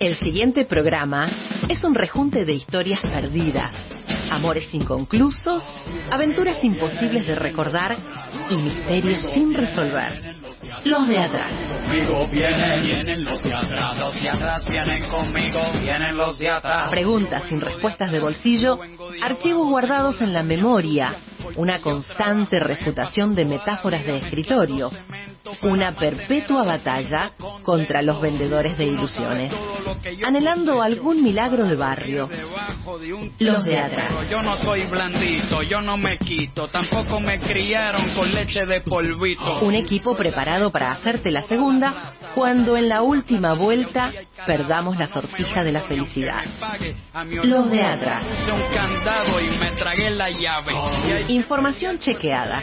El siguiente programa es un rejunte de historias perdidas, amores inconclusos, aventuras imposibles de recordar y misterios sin resolver. Los de atrás. Conmigo vienen, vienen los de atrás, los de atrás vienen conmigo, vienen los de atrás. Preguntas sin respuestas de bolsillo, archivos guardados en la memoria, una constante refutación de metáforas de escritorio, una perpetua batalla contra los vendedores de ilusiones, anhelando algún milagro de barrio. Los de atrás. Yo no soy blandito, yo no me quito, tampoco me criaron con leche de polvito. Un equipo preparado para hacerte la segunda cuando en la última vuelta perdamos la sortija de la felicidad. Los de atrás. Información chequeada,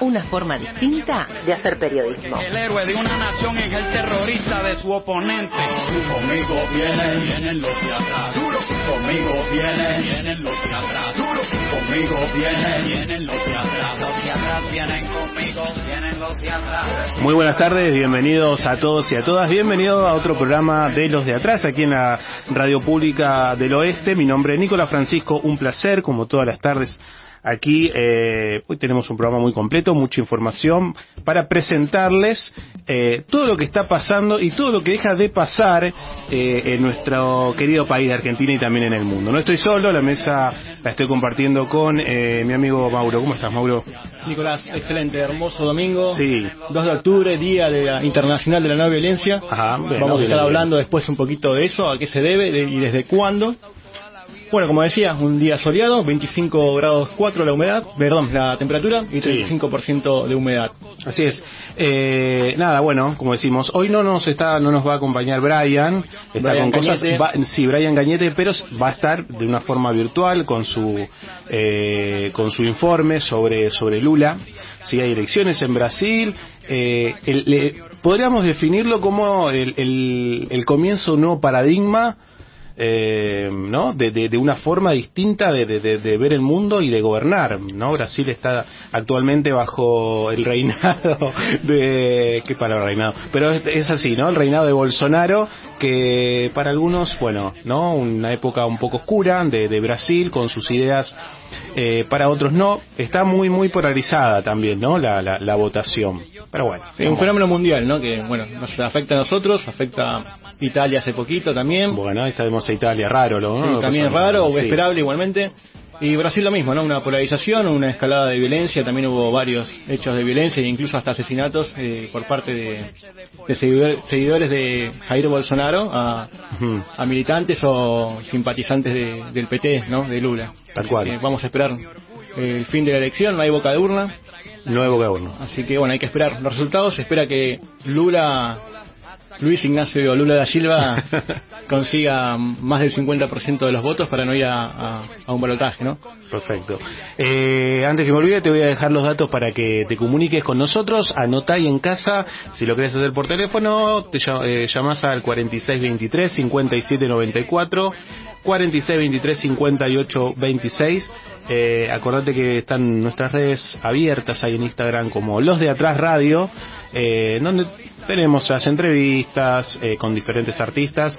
Una forma distinta de hacer periodismo. El héroe de una nación es el terrorista de su oponente. Conmigo vienen, vienen los de atrás. Duro. Conmigo vienen, vienen los de atrás. Duro. Conmigo vienen, vienen los de atrás. Los de atrás vienen conmigo, vienen los de atrás. Muy buenas tardes, bienvenidos a todos y a todas. Bienvenidos a otro programa de Los de Atrás, aquí en la Radio Pública del Oeste. Mi nombre es Nicolás Francisco, un placer, como todas las tardes. Aquí eh, hoy tenemos un programa muy completo, mucha información para presentarles eh, todo lo que está pasando y todo lo que deja de pasar eh, en nuestro querido país de Argentina y también en el mundo. No estoy solo, la mesa la estoy compartiendo con eh, mi amigo Mauro. ¿Cómo estás, Mauro? Nicolás, excelente, hermoso domingo. Sí. 2 de octubre, Día de la Internacional de la No Violencia. Ajá, Vamos a estar bien. hablando después un poquito de eso, a qué se debe de- y desde cuándo. Bueno, como decía, un día soleado, 25 grados 4 la humedad, perdón, la temperatura y 35% de humedad. Así es. Eh, nada, bueno, como decimos, hoy no nos está, no nos va a acompañar Brian, está Brian con cosas, Cañete. va- sí, Brian Gañete, pero va a estar de una forma virtual con su eh, con su informe sobre sobre Lula. Si hay elecciones en Brasil, eh, el- le- podríamos definirlo como el, el, el comienzo de un nuevo paradigma. Eh, ¿no? De, de, de una forma distinta de, de- ver el mundo y de gobernar, ¿no? Brasil está actualmente bajo el reinado de... ¿Qué palabra reinado? Pero es, es así, ¿no? El reinado de Bolsonaro, que para algunos, bueno, ¿no? Una época un poco oscura de, de Brasil con sus ideas, eh, para otros no. Está muy, muy polarizada también, ¿no? La, la, la votación. Pero bueno. Sí, un fenómeno mundial, ¿no? Que, bueno, nos afecta a nosotros, afecta Italia hace poquito también. Bueno, ahí tenemos a Italia, raro, ¿no? Sí, también es raro o sí. esperable igualmente. Y Brasil lo mismo, ¿no? Una polarización, una escalada de violencia, también hubo varios hechos de violencia e incluso hasta asesinatos eh, por parte de, de seguidor- seguidores de Jair Bolsonaro a, militantes o simpatizantes de- del PT, ¿no? De Lula. Tal cual. Eh, vamos a esperar el fin de la elección, no hay boca de urna, Nuevo gobierno. así que bueno, hay que esperar los resultados. Se espera que Lula, Luis Ignacio Lula da Silva consiga más del 50% de los votos para no ir a, a- a un balotaje, ¿no? Perfecto. Eh, antes que me olvide, te voy a dejar los datos para que te comuniques con nosotros. Anotá ahí en casa. Si lo querés hacer por teléfono, te eh, llamás al 4623-5794, 4623-5826. Eh, acordate que están nuestras redes abiertas ahí en Instagram como Los de Atrás Radio, eh, donde tenemos las entrevistas eh, con diferentes artistas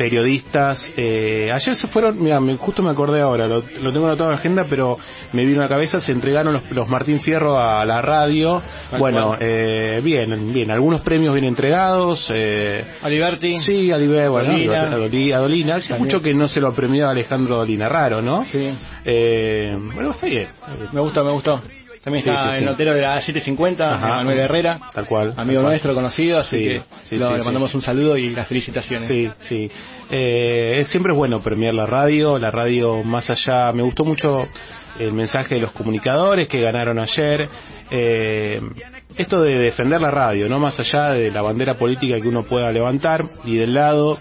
periodistas. Eh, ayer se fueron, mira, me- justo me acordé ahora, lo, lo tengo anotado en la agenda, pero me vino a la cabeza, se entregaron los, los Martín Fierro a la radio. Bueno, eh, bien, bien, algunos premios bien entregados. Eh, Aliberti. sí, Alibe, bueno, Dolina. a Doli- a Dolina. Hace También. mucho que no se lo premió a Alejandro Dolina, raro, ¿no? Sí. Eh, bueno, está bien. Me gustó, me gustó. También Sí, está sí, el notero de la 750, Ajá. Manuel Herrera, Tal cual. tal amigo cual. nuestro, conocido, así Sí, que lo- le mandamos un saludo y las felicitaciones. Sí, sí. Eh, siempre es bueno premiar la radio. La radio, más allá, me gustó mucho el mensaje de los comunicadores que ganaron ayer. Eh, esto de defender la radio, no más allá de la bandera política que uno pueda levantar y del lado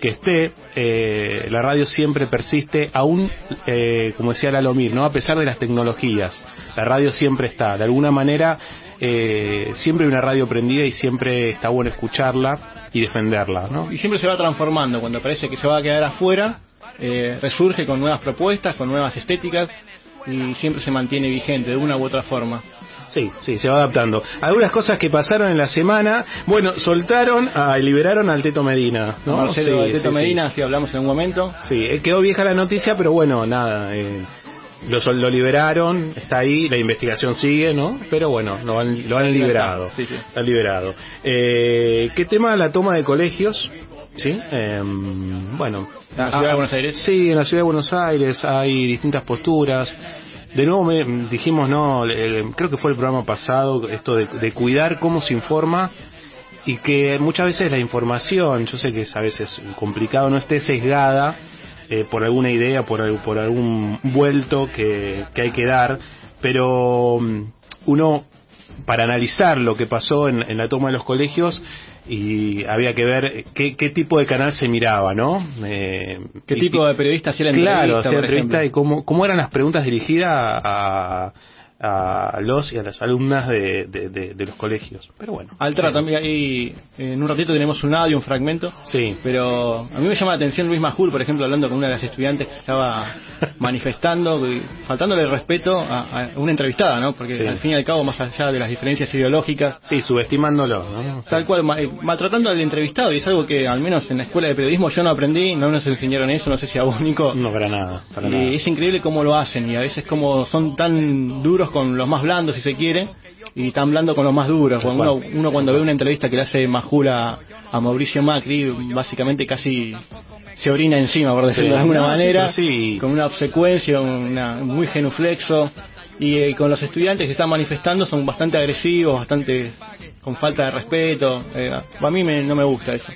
que esté, eh, la radio siempre persiste, aún, eh, como decía Lalomir, ¿no? a pesar de las tecnologías, la radio siempre está. De alguna manera, eh, siempre hay una radio prendida y siempre está bueno escucharla y defenderla. ¿no? Y siempre se va transformando, cuando parece que se va a quedar afuera, eh, resurge con nuevas propuestas, con nuevas estéticas y siempre se mantiene vigente de una u otra forma. Sí, sí, se va adaptando. Algunas cosas que pasaron en la semana, bueno, soltaron, a, liberaron al Teto Medina, ¿no? Marcelo Sí, Teto sí, Medina, sí. si hablamos en un momento. Sí, eh, quedó vieja la noticia, pero bueno, nada, eh, lo, sol- lo liberaron, está ahí, la investigación sigue, ¿no? Pero bueno, lo han, lo han liberado. Sí, sí. Está liberado. Eh, ¿Qué tema? La toma de colegios. ¿Sí? Eh, bueno. ¿En la ciudad de Buenos Aires? Sí, en la ciudad de Buenos Aires hay distintas posturas. De nuevo me- dijimos, no, eh, creo que fue el programa pasado, esto de, de cuidar cómo se informa y que muchas veces la información, yo sé que es a veces complicado, no esté sesgada eh, por alguna idea, por, por algún vuelto que, que hay que dar, pero mm, uno, para analizar lo que pasó en, en la toma de los colegios, y había que ver qué, qué tipo de canal se miraba, ¿no? Eh, ¿Qué tipo de periodista hacía la Claro, entrevista? hacía por entrevista ejemplo? y cómo, cómo eran las preguntas dirigidas a, a los y a las alumnas de, de, de- de los colegios. Pero bueno. Altra también ahí, en un ratito tenemos un audio, un fragmento. Sí. Pero a mí me llama la atención Luis Majul, por ejemplo, hablando con una de las estudiantes que estaba manifestando, faltándole respeto a, a una entrevistada, ¿no? Porque Sí. al fin y al cabo, más allá de las diferencias ideológicas, Sí, subestimándolo, ¿no? tal cual, eh, maltratando al entrevistado, y es algo que al menos en la escuela de periodismo yo no aprendí, no nos enseñaron eso, no sé si a vos, Nico. No, para nada. Para y nada. es increíble cómo lo hacen, y a veces como son tan duros con los más blandos, si se quiere, y tan blandos con los más duros. Cuando uno, uno cuando ve una entrevista que le hace Majul a, Mauricio Macri, básicamente casi se orina encima, por decirlo Sí. de alguna No, manera, sí. con una obsecuencia, una, muy genuflexo. Y eh, con los estudiantes que están manifestando son bastante agresivos, bastante con falta de respeto. Eh, a mí me- no me gusta eso.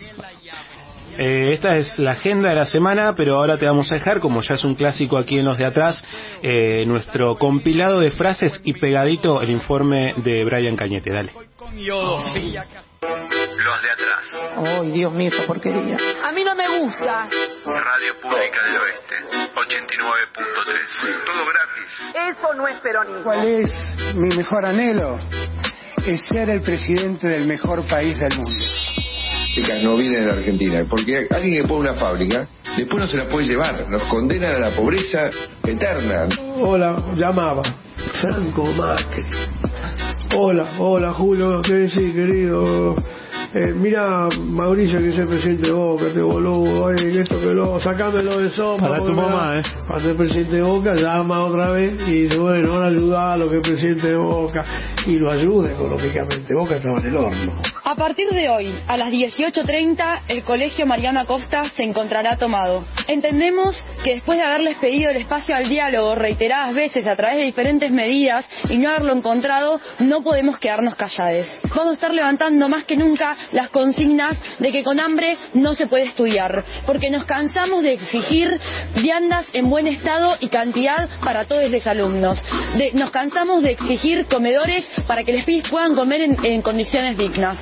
Eh, esta es la agenda de la semana, pero ahora te vamos a dejar, como ya es un clásico aquí en los de atrás, eh, nuestro compilado de frases y pegadito el informe de Brian Cañete. Dale. Los de atrás. Ay, Dios mío, esa porquería. A mí no me gusta. Radio Pública del Oeste. 89.3. Todo gratis. Eso no es peronismo. ¿Cuál es mi mejor anhelo? Es ser el presidente del mejor país del mundo. No vienen la Argentina, porque alguien que pone una fábrica, después no se la puede llevar, nos condenan a la pobreza eterna. Hola, llamaba. Franco Macri. Hola, hola Julio, ¿qué decís, querido? Eh, mira, Mauricio, que es el presidente de Boca, este boludo, ay, que esto que lo, sacámelo de sopa. Para tu mamá, eh. Cuando el presidente de Boca llama otra vez y dice, bueno, ahora ayuda a lo que es presidente de Boca y lo ayuda económicamente. Boca estaba en el horno. A partir de hoy, a las 18.30, el Colegio Mariano Acosta se encontrará tomado. Entendemos que después de haberles pedido el espacio al diálogo reiteradas veces a través de diferentes medidas y no haberlo encontrado, no podemos quedarnos callados. Vamos a estar levantando más que nunca las consignas de que con hambre no se puede estudiar, porque nos cansamos de exigir viandas en buen estado y cantidad para todos los alumnos. Nos cansamos de exigir comedores para que los pibes puedan comer en- en condiciones dignas.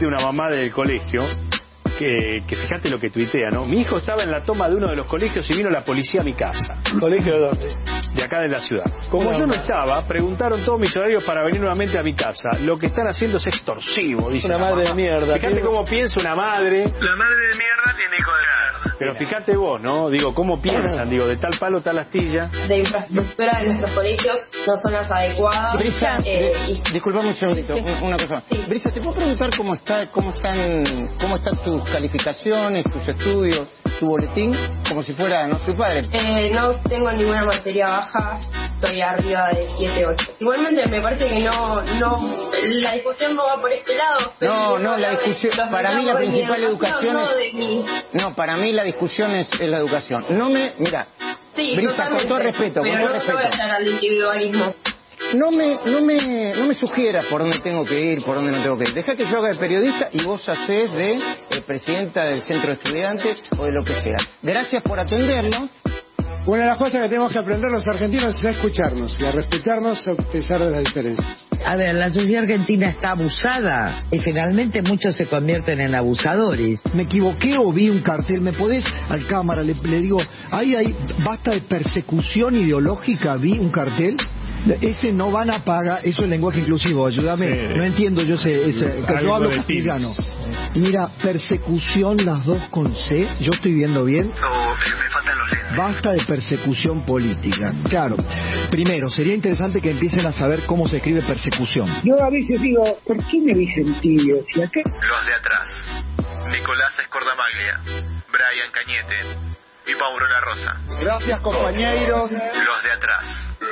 de una mamá del colegio que, que fíjate lo que tuitea, ¿no? Mi hijo estaba en la toma de uno de los colegios y vino la policía a mi casa. ¿Colegio de dónde? De acá de la ciudad. Como yo no estaba, preguntaron todos mis horarios para venir nuevamente a mi casa. Lo que están haciendo es extorsivo, dice. Una la madre mamá. de mierda. Fíjate cómo piensa una madre. La madre de mierda tiene hijo de. Pero fíjate vos, ¿no? Digo, ¿cómo piensan? Digo, de tal palo, tal astilla. de infraestructura de nuestros colegios no son las adecuadas. Brisa, Eh, di- disculpame un segundito, Sí. un- una cosa. Sí. Brisa, ¿te puedo preguntar cómo está, cómo están, cómo están tus calificaciones, tus estudios, tu boletín, como si fuera, no soy padre? Eh, no tengo ninguna materia baja, estoy arriba de 7, 8. Igualmente me parece que no, no, la discusión no va por este lado. No, no, la discusión, para mí la principal educación no es, para mí la discusión es, es la educación. No me, mira, Sí, Brisa, con todo respeto, con todo no, no voy a respeto. al individualismo. No me, no me, no me sugieras por dónde tengo que ir, por dónde no tengo que ir. Deja que yo haga de periodista y vos hacés de eh, presidenta del centro de estudiantes o de lo que sea. Gracias por atenderlo. Una de las cosas que tenemos que aprender los argentinos es a escucharnos y a respetarnos a pesar de las diferencias. A ver, la sociedad argentina está abusada y finalmente muchos se convierten en abusadores. ¿Me equivoqué o vi un cartel? ¿Me podés al cámara? Le, le digo, ahí hay basta de persecución ideológica, vi un cartel. Ese no van a pagar, eso es lenguaje inclusivo, ayúdame. Sí. No entiendo yo ese, ese yo hablo castellano. Mira, persecución las dos con C, yo estoy viendo bien. No, me faltan los lentes. Basta de persecución política. Claro, primero, sería interesante que empiecen a saber cómo se escribe persecución. Yo a veces digo, ¿por qué me dicen tibio? Si acá Los de atrás. Nicolás Escordamaglia, Brian Cañete y Paulo La Rosa. Gracias compañeros. Los de atrás.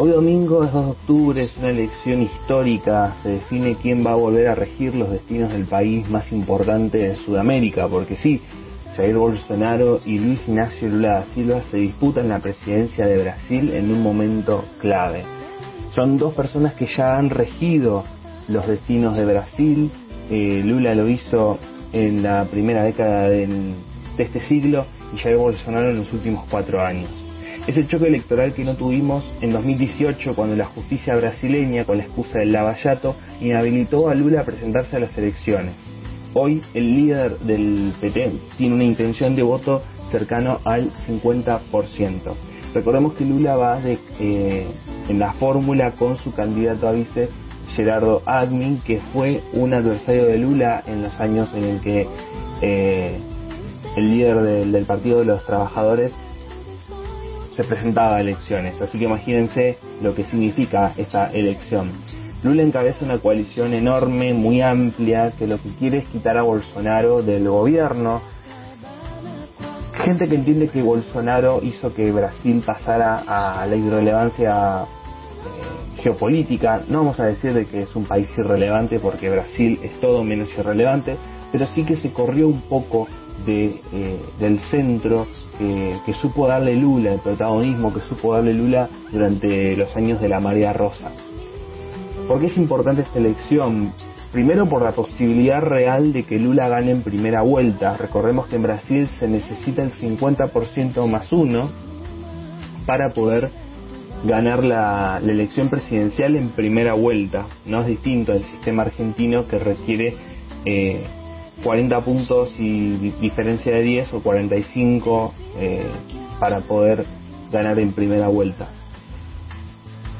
Hoy domingo es 2 de octubre, es una elección histórica, se define quién va a volver a regir los destinos del país más importante de Sudamérica, porque sí, Jair Bolsonaro y Luis Ignacio Lula da Silva se disputan la presidencia de Brasil en un momento clave. Son dos personas que ya han regido los destinos de Brasil. Eh, Lula lo hizo en la primera década del- de este siglo y Jair Bolsonaro en los últimos cuatro años. Ese choque electoral que no tuvimos en 2018 cuando la justicia brasileña, con la excusa del lavallato, inhabilitó a Lula a presentarse a las elecciones. Hoy el líder del PT tiene una intención de voto cercano al 50%. Recordemos que Lula va de, eh, en la fórmula con su candidato a vice Gerardo Admin, que fue un adversario de Lula en los años en el que eh, el líder del Partido de los Trabajadores se presentaba elecciones. Así que imagínense lo que significa esta elección. Lula encabeza una coalición enorme, muy amplia, que lo que quiere es quitar a Bolsonaro del gobierno. Gente que entiende que Bolsonaro hizo que Brasil pasara a la irrelevancia eh, geopolítica. No vamos a decir de que es un país irrelevante porque Brasil es todo menos irrelevante, pero sí que se corrió un poco de, eh, del centro que, que supo darle Lula, el protagonismo que supo darle Lula durante los años de la María Rosa. ¿Por qué es importante esta elección? Primero por la posibilidad real de que Lula gane en primera vuelta. Recordemos que en Brasil se necesita el 50% más uno para poder ganar la, la elección presidencial en primera vuelta. No es distinto al sistema argentino que requiere eh, 40 puntos y di- diferencia de 10 o 45 eh, para poder ganar en primera vuelta.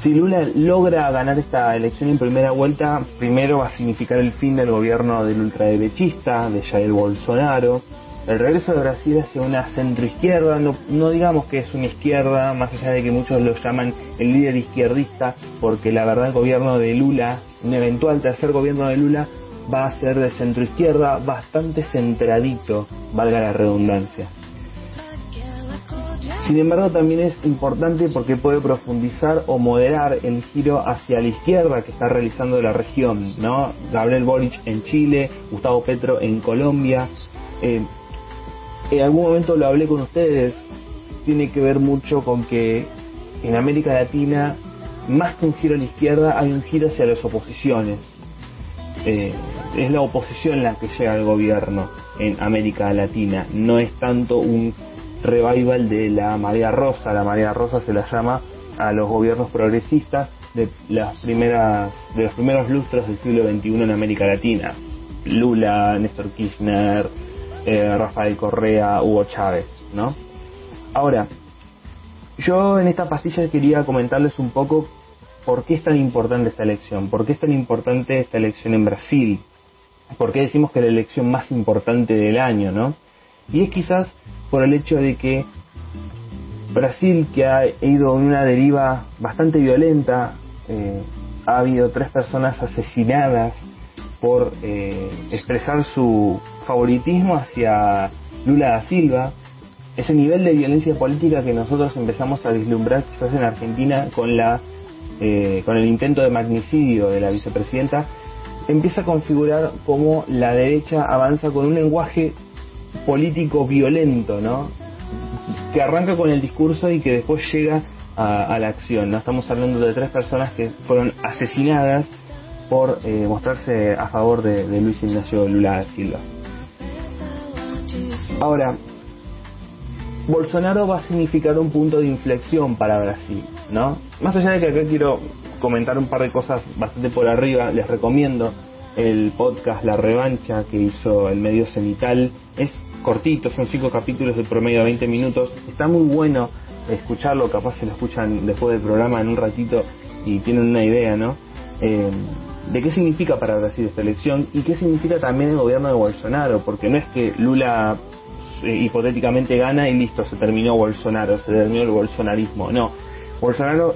Si Lula logra ganar esta elección en primera vuelta, primero va a significar el fin del gobierno del ultraderechista, de Jair Bolsonaro, el regreso de Brasil hacia una centroizquierda, no, no digamos que es una izquierda, más allá de que muchos lo llaman el líder izquierdista, porque la verdad el gobierno de Lula, un eventual tercer gobierno de Lula, va a ser de centroizquierda bastante centradito, valga la redundancia. Sin embargo, también es importante porque puede profundizar o moderar el giro hacia la izquierda que está realizando la región, ¿no? Gabriel Boric en Chile, Gustavo Petro en Colombia. Eh, en algún momento lo hablé con ustedes, tiene que ver mucho con que en América Latina, más que un giro a la izquierda, hay un giro hacia las oposiciones. Eh, es la oposición la que llega al gobierno en América Latina, no es tanto un revival de la marea rosa, la marea rosa se la llama a los gobiernos progresistas de las primeras de los primeros lustros del siglo XXI en América Latina. Lula, Néstor Kirchner, eh, Rafael Correa, Hugo Chávez, ¿no? Ahora, yo en esta pastilla quería comentarles un poco por qué es tan importante esta elección, por qué es tan importante esta elección en Brasil, por qué decimos que es la elección más importante del año, ¿no? Y es quizás por el hecho de que Brasil, que ha ido en una deriva bastante violenta, eh, ha habido tres personas asesinadas por eh, expresar su favoritismo hacia Lula da Silva, ese nivel de violencia política que nosotros empezamos a vislumbrar quizás en Argentina con la eh, con el intento de magnicidio de la vicepresidenta, empieza a configurar cómo la derecha avanza con un lenguaje político violento, ¿no? Que arranca con el discurso y que después llega a, la acción, ¿no? Estamos hablando de tres personas que fueron asesinadas por eh, mostrarse a favor de, de Luis Ignacio Lula da Silva. Ahora, Bolsonaro va a significar un punto de inflexión para Brasil, ¿no? Más allá de que acá quiero comentar un par de cosas bastante por arriba, les recomiendo el podcast La Revancha que hizo el medio cenital. Es cortito, son cinco capítulos de promedio de 20 minutos. Está muy bueno escucharlo, capaz se lo escuchan después del programa en un ratito y tienen una idea, ¿no? Eh, de qué significa para Brasil esta elección y qué significa también el gobierno de Bolsonaro, porque no es que Lula eh, hipotéticamente gana y listo, se terminó Bolsonaro, se terminó el bolsonarismo. No, Bolsonaro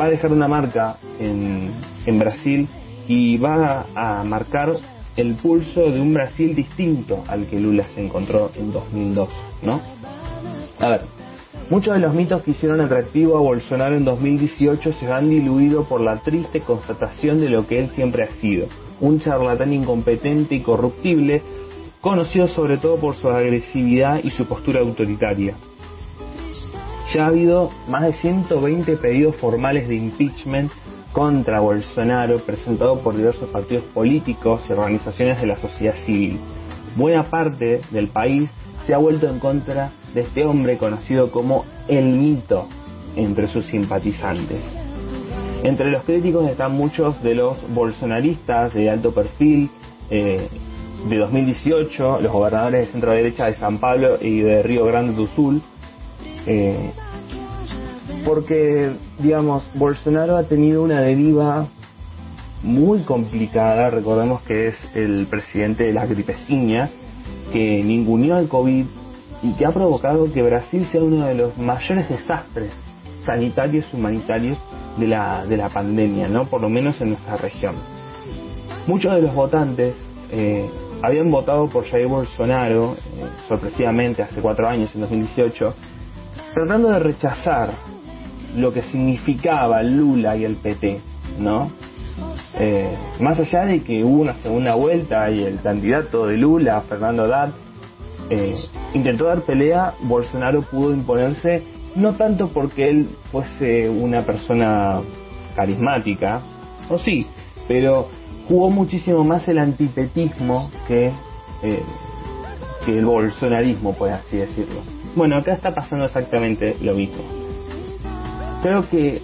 va a dejar una marca en, Brasil y va a marcar el pulso de un Brasil distinto al que Lula se encontró en 2002, ¿no? A ver, muchos de los mitos que hicieron atractivo a Bolsonaro en 2018 se han diluido por la triste constatación de lo que él siempre ha sido, un charlatán incompetente y corruptible, conocido sobre todo por su agresividad y su postura autoritaria. Ya ha habido más de 120 pedidos formales de impeachment contra Bolsonaro presentados por diversos partidos políticos y organizaciones de la sociedad civil. Buena parte del país se ha vuelto en contra de este hombre conocido como el mito entre sus simpatizantes. Entre los críticos están muchos de los bolsonaristas de alto perfil eh, de 2018, los gobernadores de centro derecha de San Pablo y de Río Grande do Sul, eh, porque, digamos, Bolsonaro ha tenido una deriva muy complicada, recordemos que es el presidente de la gripeciña, que ninguneó al COVID y que ha provocado que Brasil sea uno de los mayores desastres sanitarios y humanitarios de la, de la pandemia, ¿no? por lo menos en nuestra región. Muchos de los votantes eh, habían votado por Jair Bolsonaro, eh, sorpresivamente hace cuatro años, en 2018, tratando de rechazar lo que significaba Lula y el PT, ¿no? Eh, más allá de que hubo una segunda vuelta y el candidato de Lula, Fernando Haddad, eh, intentó dar pelea, Bolsonaro pudo imponerse no tanto porque él fuese una persona carismática, o sí, pero jugó muchísimo más el antipetismo que, eh, el bolsonarismo, por así decirlo. Bueno, acá está pasando exactamente lo mismo. Creo que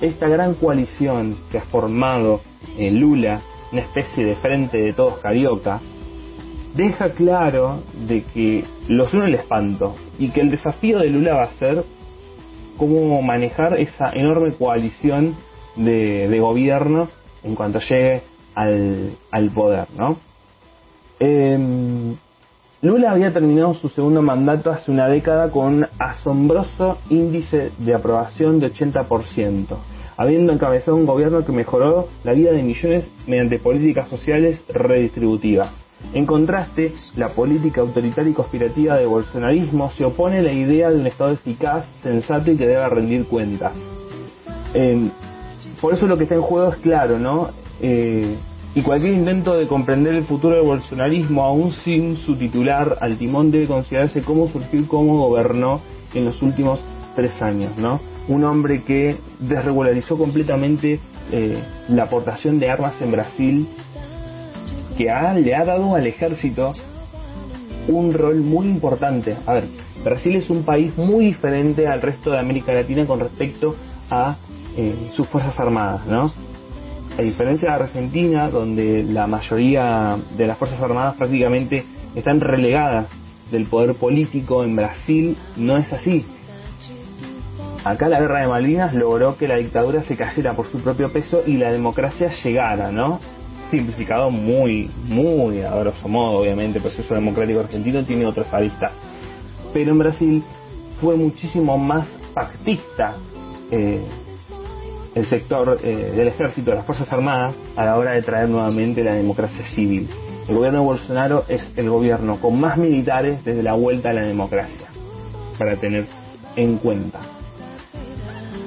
esta gran coalición que ha formado eh, Lula, una especie de frente de todos carioca, deja claro de que los une el espanto y que el desafío de Lula va a ser cómo manejar esa enorme coalición de, gobierno en cuanto llegue al, al poder, ¿no? Eh, Lula había terminado su segundo mandato hace una década con un asombroso índice de aprobación de 80%, habiendo encabezado un gobierno que mejoró la vida de millones mediante políticas sociales redistributivas. En contraste, la política autoritaria y conspirativa de bolsonarismo se opone a la idea de un Estado eficaz, sensato y que deba rendir cuentas. Eh, por eso lo que está en juego es claro, ¿no? Eh, y cualquier intento de comprender el futuro del bolsonarismo, aún sin su titular al timón, debe considerarse cómo surgió y cómo gobernó en los últimos tres años, ¿no? Un hombre que desregularizó completamente eh, la aportación de armas en Brasil, que ha, le ha dado al ejército un rol muy importante. A ver, Brasil es un país muy diferente al resto de América Latina con respecto a eh, sus fuerzas armadas, ¿no? A diferencia de Argentina, donde la mayoría de las Fuerzas Armadas prácticamente están relegadas del poder político, en Brasil no es así. Acá la guerra de Malvinas logró que la dictadura se cayera por su propio peso y la democracia llegara, ¿no? Simplificado muy, muy a grosso modo, obviamente, el proceso democrático argentino tiene otras aristas. Pero en Brasil fue muchísimo más pactista eh, el sector eh, del ejército, de las Fuerzas Armadas, a la hora de traer nuevamente la democracia civil. El gobierno de Bolsonaro es el gobierno con más militares desde la vuelta a la democracia, para tener en cuenta.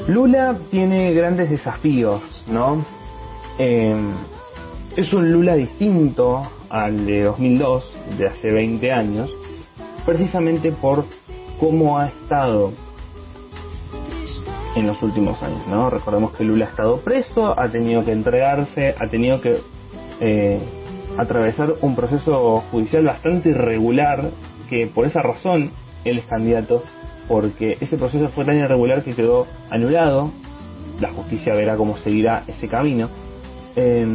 Lula tiene grandes desafíos, ¿no? Eh, es un Lula distinto al de 2002, de hace 20 años, precisamente por cómo ha estado en los últimos años, ¿no? Recordemos que Lula ha estado preso, ha tenido que entregarse, ha tenido que eh, atravesar un proceso judicial bastante irregular, que por esa razón él es candidato, porque ese proceso fue tan irregular que quedó anulado, la justicia verá cómo seguirá ese camino, eh,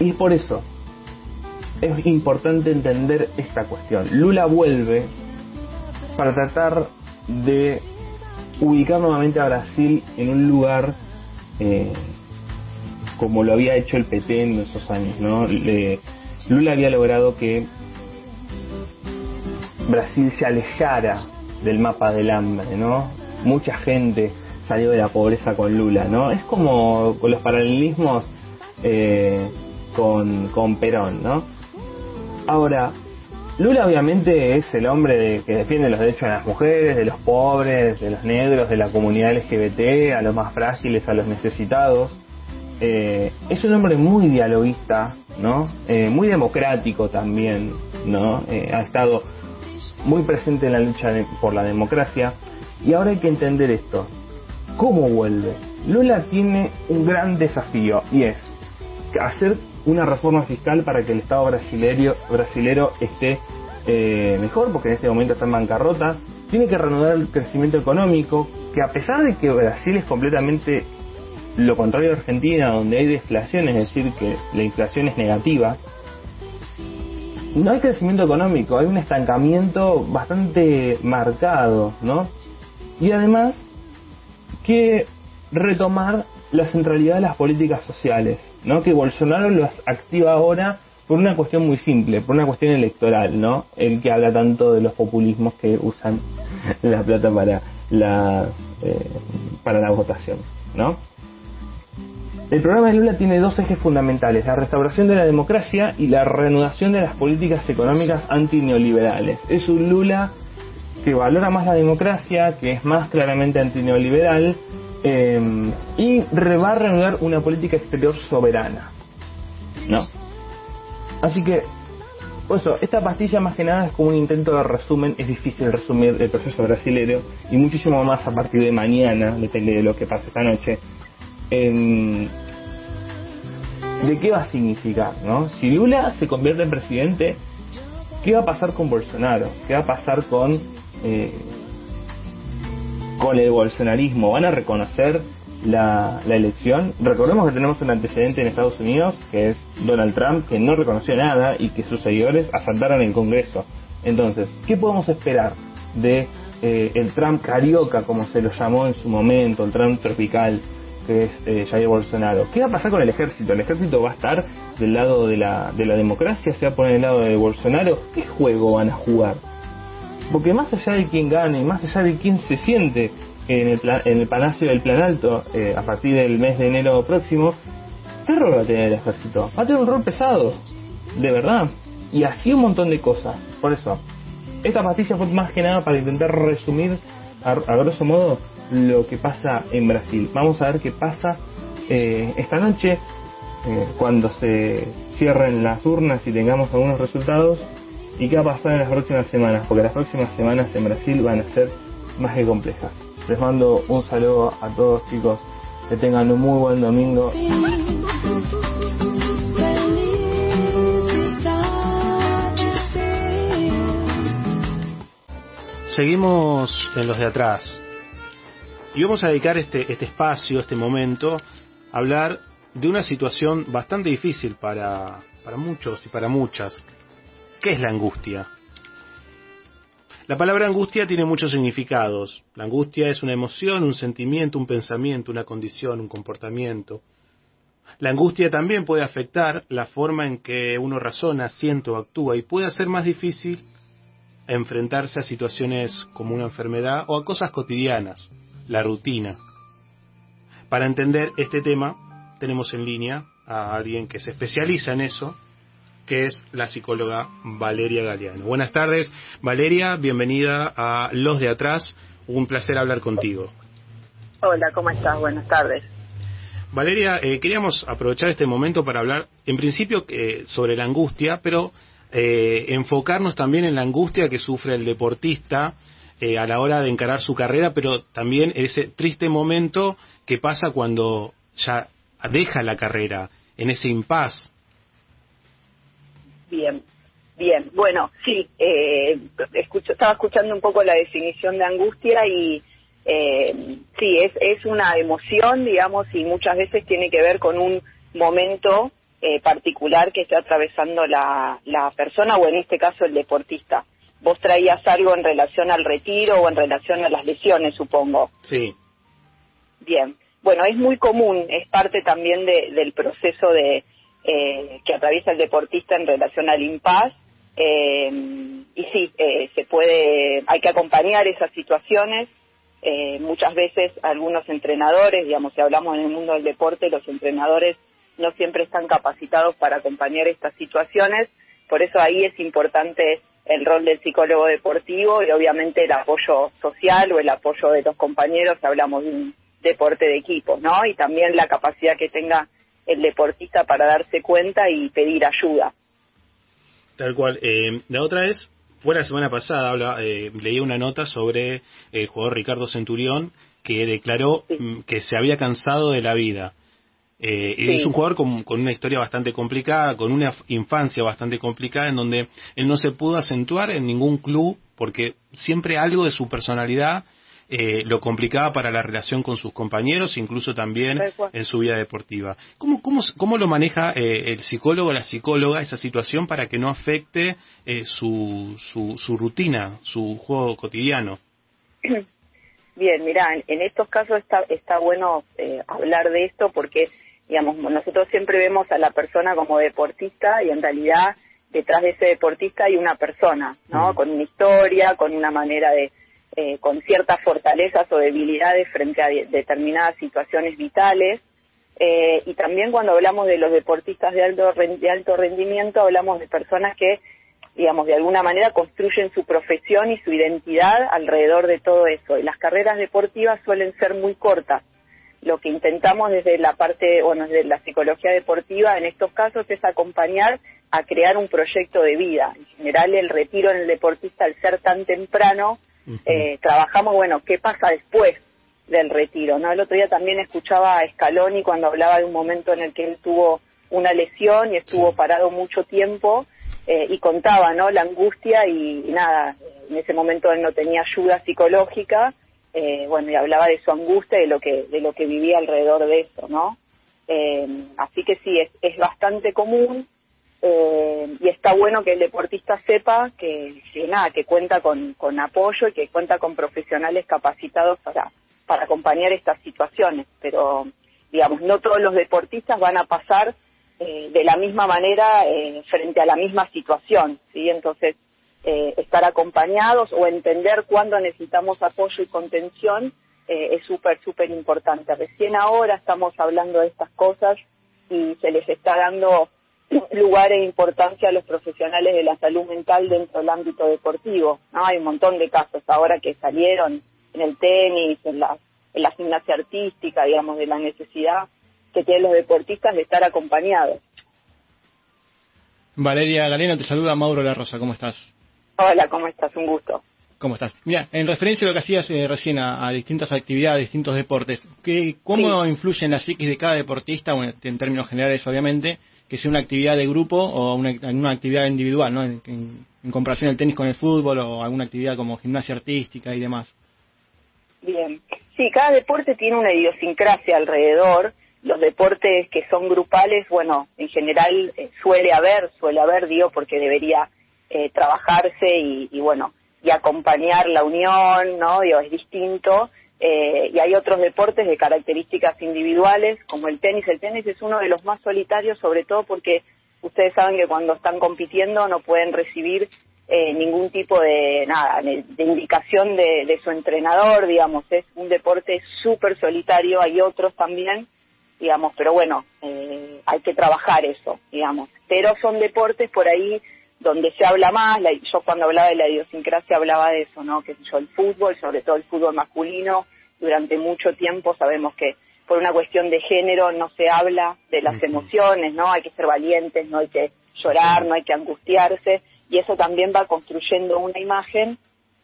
y por eso es importante entender esta cuestión. Lula vuelve para tratar de ubicar nuevamente a Brasil en un lugar eh, como lo había hecho el PT en esos años. ¿no? Le, Lula había logrado que Brasil se alejara del mapa del hambre, ¿no? Mucha gente salió de la pobreza con Lula, ¿no? Es como con los paralelismos eh, con, con Perón, ¿no? Ahora, Lula obviamente es el hombre de, que defiende los derechos de las mujeres, de los pobres, de los negros, de la comunidad LGBT, a los más frágiles, a los necesitados. Eh, es un hombre muy dialoguista, ¿no? Eh, muy democrático también, ¿no? Eh, ha estado muy presente en la lucha por la democracia. Y ahora hay que entender esto. ¿Cómo vuelve? Lula tiene un gran desafío y es hacer una reforma fiscal para que el Estado brasileño esté eh, mejor, porque en este momento está en bancarrota. Tiene que reanudar el crecimiento económico, que a pesar de que Brasil es completamente lo contrario de Argentina, donde hay deflación, es decir, que la inflación es negativa, no hay crecimiento económico, hay un estancamiento bastante marcado, ¿no? Y además, que retomar la centralidad de las políticas sociales, ¿no? Que Bolsonaro las activa ahora por una cuestión muy simple, por una cuestión electoral, ¿no? El que habla tanto de los populismos que usan la plata para la eh, para la votación, ¿no? El programa de Lula tiene dos ejes fundamentales, la restauración de la democracia y la reanudación de las políticas económicas antineoliberales. Es un Lula que valora más la democracia, que es más claramente antineoliberal, eh, y va a reanudar una política exterior soberana. ¿No? Así que, por eso, esta pastilla más que nada es como un intento de resumen, es difícil resumir el proceso brasileño y muchísimo más a partir de mañana, depende de lo que pase esta noche. Eh, ¿De qué va a significar? ¿no? Si Lula se convierte en presidente, ¿qué va a pasar con Bolsonaro? ¿Qué va a pasar con eh, con el bolsonarismo van a reconocer la, la, elección. Recordemos que tenemos un antecedente en Estados Unidos, que es Donald Trump, que no reconoció nada y que sus seguidores asaltaron el Congreso. Entonces, ¿qué podemos esperar de eh, el Trump carioca, como se lo llamó en su momento, el Trump tropical, que es eh, Jair Bolsonaro? ¿Qué va a pasar con el ejército? ¿El ejército va a estar del lado de la, de la democracia? ¿Se va a poner del lado de Bolsonaro? ¿Qué juego van a jugar? Porque más allá de quién gane, más allá de quién se siente en el, en el Palacio del Plan Alto eh, a partir del mes de enero próximo, ¿qué rol va a tener el ejército? Va a tener un rol pesado, de verdad. Y así un montón de cosas. Por eso, esta pastilla fue más que nada para intentar resumir a, a grosso modo lo que pasa en Brasil. Vamos a ver qué pasa eh, esta noche eh, cuando se cierren las urnas y tengamos algunos resultados y qué va a pasar en las próximas semanas, porque las próximas semanas en Brasil van a ser más que complejas. Les mando un saludo a todos chicos, que tengan un muy buen domingo. Seguimos en los de atrás y vamos a dedicar este, este espacio, este momento, a hablar de una situación bastante difícil para, para muchos y para muchas, ¿Qué es la angustia? La palabra angustia tiene muchos significados. La angustia es una emoción, un sentimiento, un pensamiento, una condición, un comportamiento. La angustia también puede afectar la forma en que uno razona, siente o actúa y puede hacer más difícil enfrentarse a situaciones como una enfermedad o a cosas cotidianas, la rutina. Para entender este tema tenemos en línea a alguien que se especializa en eso, que es la psicóloga Valeria Galeano. Buenas tardes, Valeria, bienvenida a Los de Atrás, Un placer hablar contigo. Hola, ¿cómo estás? Buenas tardes. Valeria, eh, queríamos aprovechar este momento para hablar, en principio, eh, sobre la angustia, pero eh, enfocarnos también en la angustia que sufre el deportista eh, a la hora de encarar su carrera, pero también ese triste momento que pasa cuando ya deja la carrera, en ese impas. Bien, bien. Bueno, sí, eh, escucho, estaba escuchando un poco la definición de angustia y eh, sí, es, es una emoción, digamos, y muchas veces tiene que ver con un momento eh, particular que esté atravesando la, la persona o en este caso el deportista. Vos traías algo en relación al retiro o en relación a las lesiones, supongo. Sí. Bien. Bueno, es muy común, es parte también de, del proceso de eh, que atraviesa el deportista en relación al impas. Eh, y sí, eh, se puede, hay que acompañar esas situaciones. Eh, muchas veces algunos entrenadores, digamos, si hablamos en el mundo del deporte, los entrenadores no siempre están capacitados para acompañar estas situaciones. Por eso ahí es importante el rol del psicólogo deportivo y obviamente el apoyo social o el apoyo de los compañeros, hablamos de un deporte de equipo, ¿no? Y también la capacidad que tenga el deportista para darse cuenta y pedir ayuda. Tal cual. Eh, la otra vez, fue la semana pasada, habla, eh, leí una nota sobre el jugador Ricardo Centurión que declaró mm, que se había cansado de la vida. Eh, Sí. Es un jugador con, con una historia bastante complicada, con una infancia bastante complicada, en donde él no se pudo acentuar en ningún club porque siempre algo de su personalidad eh, lo complicaba para la relación con sus compañeros, incluso también en su vida deportiva. ¿Cómo, cómo, cómo lo maneja eh, el psicólogo o la psicóloga esa situación para que no afecte eh, su, su, su rutina, su juego cotidiano? Bien, mira, en, en estos casos está, está bueno eh, hablar de esto porque, digamos, nosotros siempre vemos a la persona como deportista y en realidad detrás de ese deportista hay una persona, ¿no? Con una historia, con una manera de, eh, con ciertas fortalezas o debilidades frente a de- determinadas situaciones vitales. Eh, y también cuando hablamos de los deportistas de alto, de alto rendimiento, hablamos de personas que, digamos, de alguna manera construyen su profesión y su identidad alrededor de todo eso. Y las carreras deportivas suelen ser muy cortas. Lo que intentamos desde la parte, bueno, desde la psicología deportiva en estos casos es acompañar a crear un proyecto de vida. En general, el retiro en el deportista, al ser tan temprano, eh, trabajamos, bueno, ¿qué pasa después del retiro? ¿no? El otro día también escuchaba a Scaloni cuando hablaba de un momento en el que él tuvo una lesión y estuvo parado mucho tiempo eh, y contaba, ¿no? La angustia y, y nada, en ese momento él no tenía ayuda psicológica, eh, bueno, y hablaba de su angustia y de lo que, de lo que vivía alrededor de eso, ¿no? Eh, así que sí, es, es bastante común eh, y está bueno que el deportista sepa que, que nada, que cuenta con, con apoyo y que cuenta con profesionales capacitados para, para acompañar estas situaciones, pero digamos, no todos los deportistas van a pasar eh, de la misma manera eh, frente a la misma situación, ¿sí? Entonces, eh, estar acompañados o entender cuándo necesitamos apoyo y contención eh, es súper, súper importante. Recién ahora estamos hablando de estas cosas y se les está dando lugar e importancia a los profesionales de la salud mental dentro del ámbito deportivo. ¿no? Hay un montón de casos ahora que salieron en el tenis, en la, en la gimnasia artística, digamos, de la necesidad que tienen los deportistas de estar acompañados. Valeria Galeno, te saluda Mauro La Rosa, ¿cómo estás? Hola, ¿cómo estás? Un gusto. ¿Cómo estás? Mira, en referencia a lo que hacías eh, recién a, a distintas actividades, distintos deportes, ¿qué, ¿cómo influye en la psiquis de cada deportista, bueno, en términos generales obviamente, que sea una actividad de grupo o una, una actividad individual, ¿no? En, comparación el tenis con el fútbol o alguna actividad como gimnasia artística y demás. Bien. Sí, cada deporte tiene una idiosincrasia alrededor. Los deportes que son grupales, bueno, en general eh, suele haber, suele haber, digo, porque debería eh, trabajarse y, y, bueno, y acompañar la unión, ¿no? Digo, es distinto. Eh, y hay otros deportes de características individuales, como el tenis. El tenis es uno de los más solitarios, sobre todo porque ustedes saben que cuando están compitiendo no pueden recibir eh, ningún tipo de nada de, indicación de, de su entrenador, digamos, es un deporte súper solitario, hay otros también, digamos, pero bueno, eh, hay que trabajar eso, digamos, pero son deportes por ahí donde se habla más, la, yo cuando hablaba de la idiosincrasia hablaba de eso, ¿no? Que yo, el fútbol, sobre todo el fútbol masculino, durante mucho tiempo sabemos que por una cuestión de género no se habla de las emociones, ¿no? Hay que ser valientes, no hay que llorar, no hay que angustiarse, y eso también va construyendo una imagen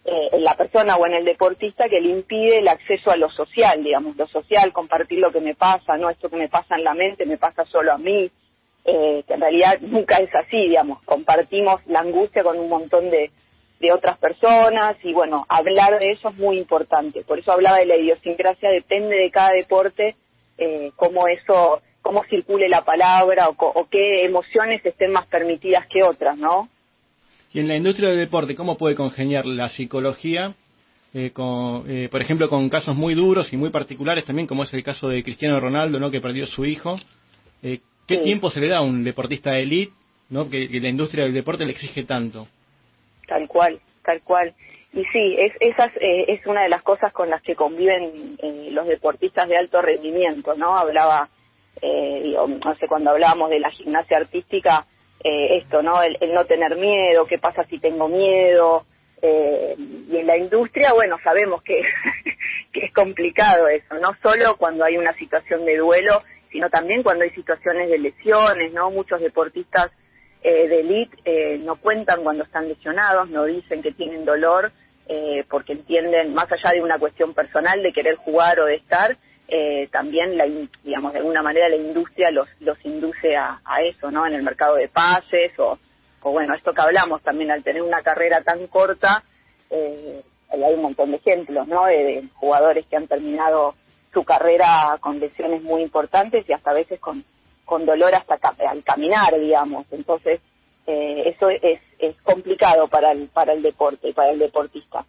eh, en la persona o en el deportista que le impide el acceso a lo social, digamos, lo social, compartir lo que me pasa, no esto que me pasa en la mente me pasa solo a mí, eh, que en realidad nunca es así, digamos, compartimos la angustia con un montón de, de otras personas y bueno, hablar de eso es muy importante. Por eso hablaba de la idiosincrasia, depende de cada deporte eh, cómo eso, cómo circule la palabra o, o qué emociones estén más permitidas que otras, ¿no? Y en la industria del deporte, ¿cómo puede congeniar la psicología, eh, con, eh, por ejemplo, con casos muy duros y muy particulares también, como es el caso de Cristiano Ronaldo, ¿no? que perdió su hijo? Eh, ¿Qué Sí. tiempo se le da a un deportista de élite, ¿no? que, que la industria del deporte le exige tanto? Tal cual, tal cual. Y sí, es, esas, eh, es una de las cosas con las que conviven eh, los deportistas de alto rendimiento, ¿no? Hablaba, eh, digo, no sé, cuando hablábamos de la gimnasia artística, eh, esto, ¿no? El, no tener miedo, qué pasa si tengo miedo. eh, y en la industria, bueno, sabemos que es complicado eso, no solo cuando hay una situación de duelo, sino también cuando hay situaciones de lesiones, ¿no? Muchos deportistas eh, de elite eh, no cuentan cuando están lesionados, no dicen que tienen dolor, eh, porque entienden, más allá de una cuestión personal de querer jugar o de estar, eh, también, la, digamos, de alguna manera la industria los, los induce a, a eso, ¿no? En el mercado de pases o, o, bueno, esto que hablamos también, al tener una carrera tan corta, eh, hay un montón de ejemplos, ¿no? De, de jugadores que han terminado su carrera con lesiones muy importantes y hasta a veces con, con dolor hasta al caminar, digamos. Entonces, eh, eso es, es complicado para el, para el deporte y para el deportista.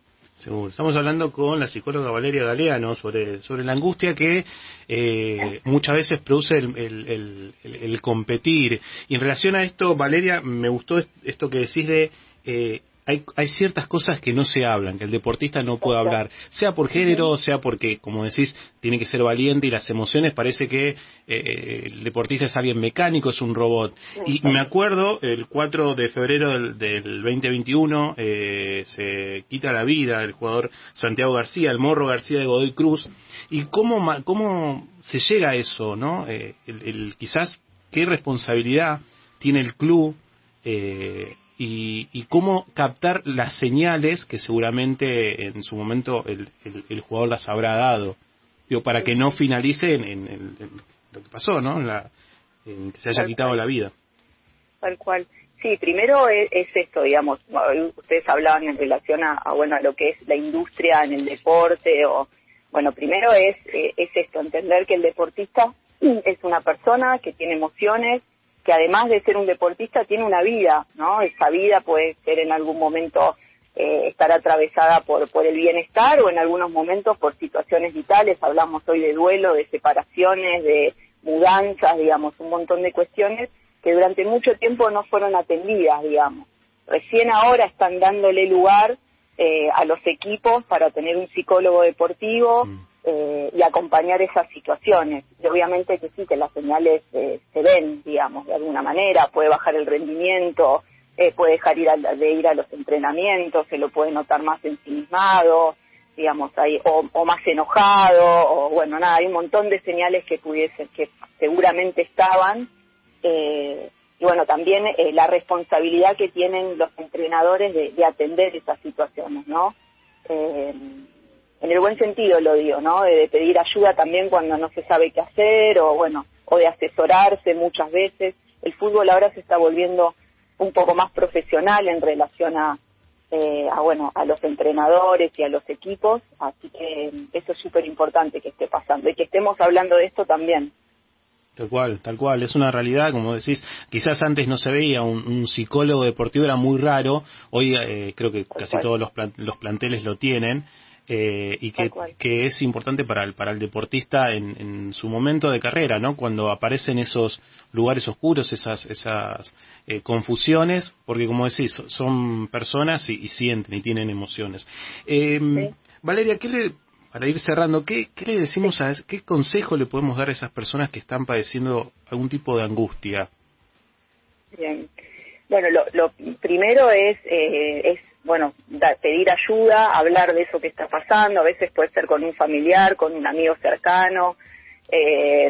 Estamos hablando con la psicóloga Valeria Galeano sobre, sobre la angustia que eh, muchas veces produce el, el- el- el- competir. Y en relación a esto, Valeria, me gustó est- esto que decís de... eh, hay, hay ciertas cosas que no se hablan, que el deportista no puede hablar, sea por género, sea porque, como decís, tiene que ser valiente y las emociones parece que eh, el deportista es alguien mecánico, es un robot. Y me acuerdo, el 4 de febrero del, del 2021 eh, se quita la vida el jugador Santiago García, el morro García de Godoy Cruz, y cómo, cómo se llega a eso, ¿no? Eh, el, el- quizás qué responsabilidad tiene el club eh, y, y cómo captar las señales que seguramente en su momento el, el- el jugador las habrá dado, digo, para que no finalice en, en- en- en lo que pasó, ¿no? En, la, que se haya Tal quitado cual. la vida. Tal cual. Sí, primero es, es esto, digamos, ustedes hablaban en relación a, a, bueno, a lo que es la industria en el deporte o, bueno, primero es, eh, es esto, entender que el deportista es una persona que tiene emociones, que además de ser un deportista tiene una vida, ¿no? Esa vida puede ser en algún momento eh, estar atravesada por, por el bienestar o en algunos momentos por situaciones vitales. Hablamos hoy de duelo, de separaciones, de mudanzas, digamos, un montón de cuestiones que durante mucho tiempo no fueron atendidas, digamos. Recién ahora están dándole lugar eh, a los equipos para tener un psicólogo deportivo eh, y acompañar esas situaciones. Y obviamente que sí, que las señales eh, se ven, digamos, de alguna manera, puede bajar el rendimiento, eh, puede dejar ir a, de ir a los entrenamientos, se lo puede notar más ensimismado, digamos, ahí, o, o más enojado, o bueno, nada, hay un montón de señales que pudiesen, que seguramente estaban, eh, y bueno, también eh, la responsabilidad que tienen los entrenadores de, de atender esas situaciones, ¿no? Eh, en el buen sentido lo digo, ¿no? De, de pedir ayuda también cuando no se sabe qué hacer o bueno, o de asesorarse muchas veces. El fútbol ahora se está volviendo un poco más profesional en relación a, eh, a bueno, a los entrenadores y a los equipos, así que eh, eso es súper importante que esté pasando y que estemos hablando de esto también. Tal cual, tal cual, es una realidad, como decís, quizás antes no se veía un, un psicólogo deportivo, era muy raro, hoy eh, creo que casi todos los, plan- los planteles lo tienen, eh, y que, que es importante para el, para el deportista en, en su momento de carrera, ¿no? Cuando aparecen esos lugares oscuros, esas, esas eh, confusiones, porque como decís, so- son personas y, y sienten y tienen emociones. Eh, Valeria, ¿qué le, para ir cerrando, ¿qué, qué le decimos a, qué consejo le podemos dar a esas personas que están padeciendo algún tipo de angustia? Bien. Bueno, lo, lo primero es, eh, es bueno, da- pedir ayuda, hablar de eso que está pasando, a veces puede ser con un familiar, con un amigo cercano, eh,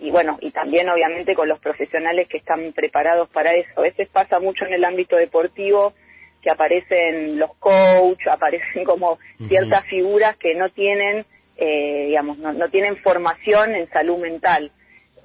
y bueno, y también obviamente con los profesionales que están preparados para eso. A veces pasa mucho en el ámbito deportivo que aparecen los coach, aparecen como ciertas figuras que no tienen, eh, digamos, no, no tienen formación en salud mental.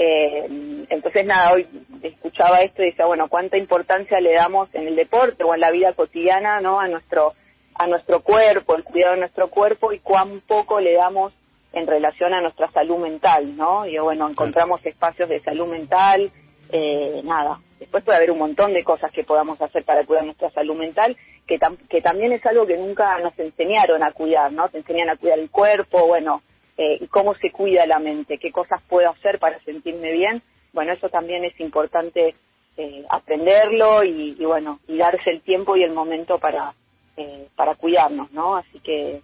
Eh, entonces, nada, hoy escuchaba esto y decía, bueno, cuánta importancia le damos en el deporte o en la vida cotidiana, ¿no? A nuestro, a nuestro cuerpo, el cuidado de nuestro cuerpo y cuán poco le damos en relación a nuestra salud mental, ¿no? Y bueno, encontramos espacios de salud mental, eh, nada. Después puede haber un montón de cosas que podamos hacer para cuidar nuestra salud mental, que, tam- que también es algo que nunca nos enseñaron a cuidar, ¿no? Te enseñan a cuidar el cuerpo, bueno, eh, y cómo se cuida la mente, qué cosas puedo hacer para sentirme bien. Bueno, eso también es importante eh, aprenderlo y, y bueno, y darse el tiempo y el momento para, eh, para cuidarnos, ¿no? Así que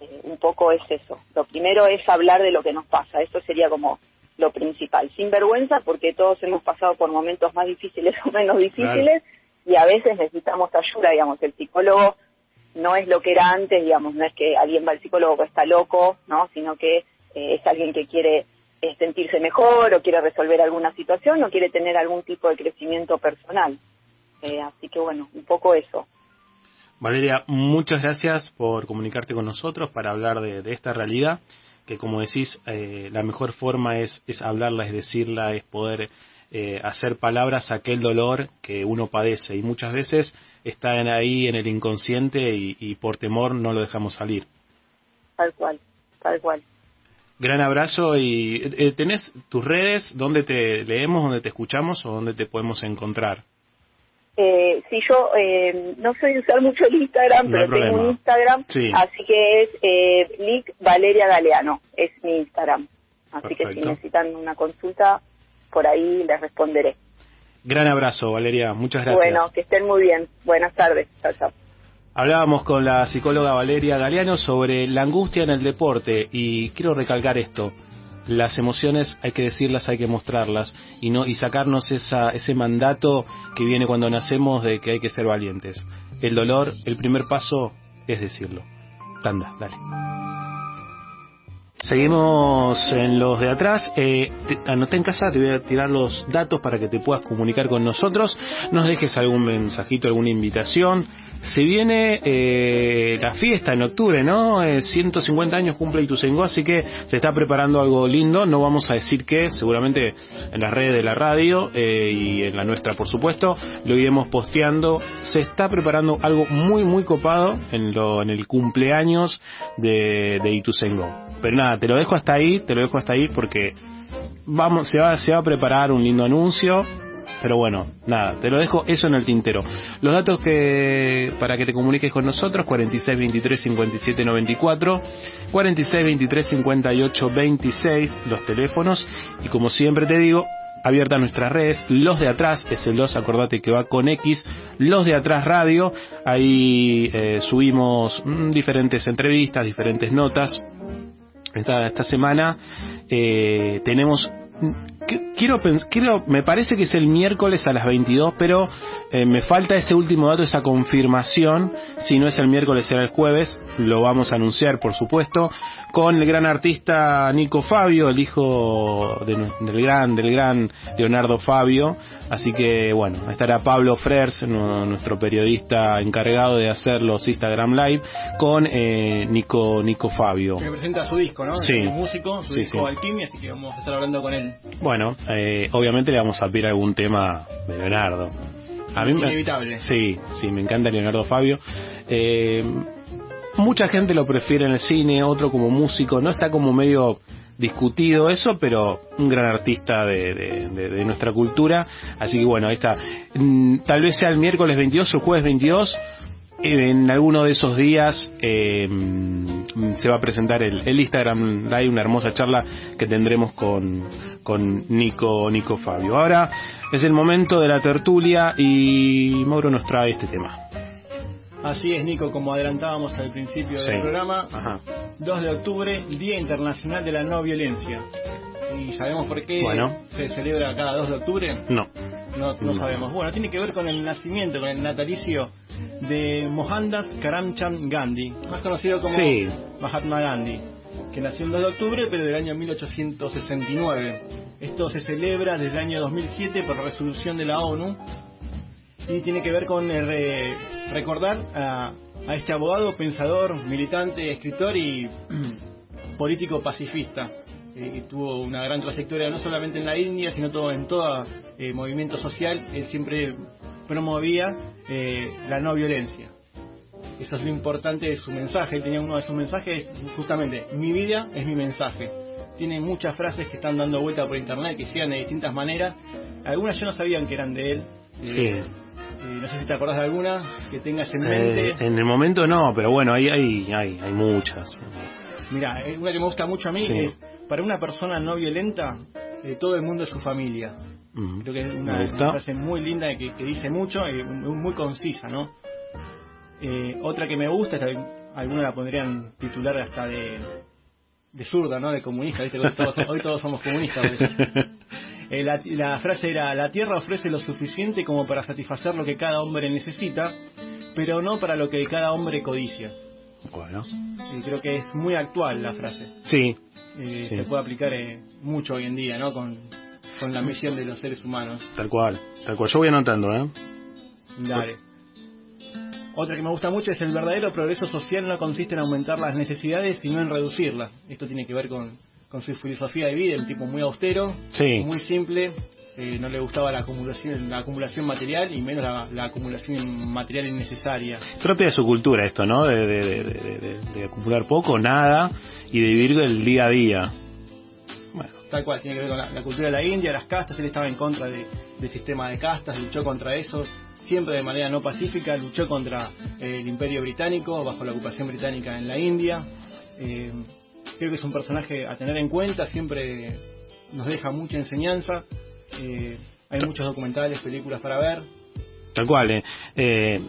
eh, un poco es eso. Lo primero es hablar de lo que nos pasa, eso sería como lo principal. Sin vergüenza, porque todos hemos pasado por momentos más difíciles o menos difíciles y a veces necesitamos ayuda, digamos, el psicólogo no es lo que era antes, digamos, no es que alguien va al psicólogo está loco, ¿no? Sino que eh, es alguien que quiere eh, sentirse mejor o quiere resolver alguna situación o quiere tener algún tipo de crecimiento personal. Eh, así que bueno, un poco eso. Valeria, muchas gracias por comunicarte con nosotros para hablar de, de esta realidad, que como decís, eh, la mejor forma es, es hablarla, es decirla, es poder eh, hacer palabras a aquel dolor que uno padece y muchas veces está en ahí en el inconsciente y, y por temor no lo dejamos salir. Tal cual, tal cual. Gran abrazo y eh, tenés tus redes, dónde te leemos, dónde te escuchamos o dónde te podemos encontrar. Eh, si yo eh, no soy usar mucho el Instagram, No pero tengo un Instagram, Sí. así que es eh, Lic Valeria Galeano, es mi Instagram. Así que si necesitan una consulta, por ahí les responderé. Gran abrazo, Valeria, muchas gracias. Bueno, que estén muy bien. Buenas tardes. Chao, chao. Hablábamos con la psicóloga Valeria Galeano sobre la angustia en el deporte y quiero recalcar esto. Las emociones hay que decirlas, hay que mostrarlas y no y sacarnos esa, ese mandato que viene cuando nacemos de que hay que ser valientes. El dolor, el primer paso es decirlo. Tanda, dale. Seguimos en los de atrás. Eh, te- anoté en casa, te voy a tirar los datos para que te puedas comunicar con nosotros. Nos dejes algún mensajito, alguna invitación. Se viene eh, la fiesta en octubre, ¿no? Eh, 150 años cumple Ituzaingó, así que se está preparando algo lindo. No vamos a decir qué, seguramente en las redes de la radio eh, y en la nuestra, por supuesto, lo iremos posteando. Se está preparando algo muy, muy copado en, lo, en el cumpleaños de, de Ituzaingó. Pero nada, te lo dejo hasta ahí, te lo dejo hasta ahí porque vamos, se va, se va a preparar un lindo anuncio. Pero bueno, nada, te lo dejo eso en el tintero. Los datos que para que te comuniques con nosotros, 46 23 57 94, 46 23 58 26, los teléfonos. Y como siempre te digo, abierta nuestras redes, los de atrás, es el 2, acordate que va con X, los de atrás radio, ahí eh, subimos mm, diferentes entrevistas, diferentes notas. Esta, esta semana eh, tenemos Quiero, quiero, me parece que es el miércoles a las 22, pero eh, me falta ese último dato, esa confirmación. Si no es el miércoles, será el jueves. Lo vamos a anunciar, por supuesto, con el gran artista Nico Fabio, el hijo de del gran, del gran Leonardo Fabio. Así que, bueno, estará Pablo Frers, nu- nuestro periodista encargado de hacer los Instagram Live, con eh, Nico, Nico Fabio. Que presenta su disco, ¿no? Sí. Es músico, su Sí, disco sí. Alquimia, así que vamos a estar hablando con él. Bueno, eh, obviamente le vamos a pedir algún tema de Leonardo. A mí me- Inevitable. Sí, sí, me encanta Leonardo Fabio. Eh, mucha gente lo prefiere en el cine, otro como músico. No está como medio discutido eso, pero un gran artista de, de- de- de nuestra cultura. Así que bueno, ahí está. Mm, Tal vez sea el miércoles 22 o el jueves 22. En alguno de esos días eh, se va a presentar el, el Instagram Live, una hermosa charla que tendremos con, con Nico, Nico Fabio. Ahora es el momento de la tertulia y Mauro nos trae este tema. Así es, Nico, como adelantábamos al principio Sí. del programa, Ajá. 2 de octubre, Día Internacional de la No Violencia. ¿Y sabemos por qué Bueno. se celebra cada 2 de octubre? No. No, no sabemos. Bueno, tiene que ver con el nacimiento, con el natalicio de Mohandas Karamchand Gandhi, más conocido como Sí. Mahatma Gandhi, que nació el 2 de octubre, pero del año 1869. Esto se celebra desde el año 2007 por resolución de la ONU y tiene que ver con eh, recordar a, a este abogado, pensador, militante, escritor y político pacifista. Eh, que tuvo una gran trayectoria no solamente en la India, sino todo en todo eh, movimiento social. Él siempre promovía eh, la no violencia. Eso es lo importante de su mensaje. Él tenía uno de sus mensajes, justamente, mi vida es mi mensaje. Tiene muchas frases que están dando vuelta por internet, que decían de distintas maneras. Algunas yo no sabían que eran de él. Eh, Sí. eh, no sé si te acordás de alguna que tengas en mente. Eh, en el momento no, pero bueno, hay, hay, hay, hay muchas. Mira, una que me gusta mucho a mí Sí. es, para una persona no violenta, eh, todo el mundo es su familia. Creo que es una, frase muy linda que, que dice mucho y muy concisa, ¿no? Eh, otra que me gusta, algunos la pondrían titular hasta de, de zurda, ¿no? De comunista, ¿viste? Hoy todos, hoy todos somos comunistas. Eh, la, la frase era, la tierra ofrece lo suficiente como para satisfacer lo que cada hombre necesita, pero no para lo que cada hombre codicia. Bueno. Creo que es muy actual la frase. Sí. Eh, Sí. Se puede aplicar eh, mucho hoy en día, ¿no? Con, con la misión de los seres humanos. Tal cual, tal cual. Yo voy anotando, ¿eh? Dale. Otra que me gusta mucho es el verdadero progreso social no consiste en aumentar las necesidades, sino en reducirlas. Esto tiene que ver con, con su filosofía de vida, un tipo muy austero, Sí. muy simple, eh, no le gustaba la acumulación, la acumulación material y menos la, la acumulación material innecesaria. Propia de su cultura esto, ¿no? De, de, de, de- acumular poco, nada, y de vivir el día a día. Tal cual, tiene que ver con la, la cultura de la India, las castas, él estaba en contra de- del sistema de castas, luchó contra eso, siempre de manera no pacífica, luchó contra eh, el imperio británico, bajo la ocupación británica en la India. Eh, creo que es un personaje a tener en cuenta, siempre nos deja mucha enseñanza. Eh, hay muchos documentales, películas para ver. Tal cual, eh. Eh,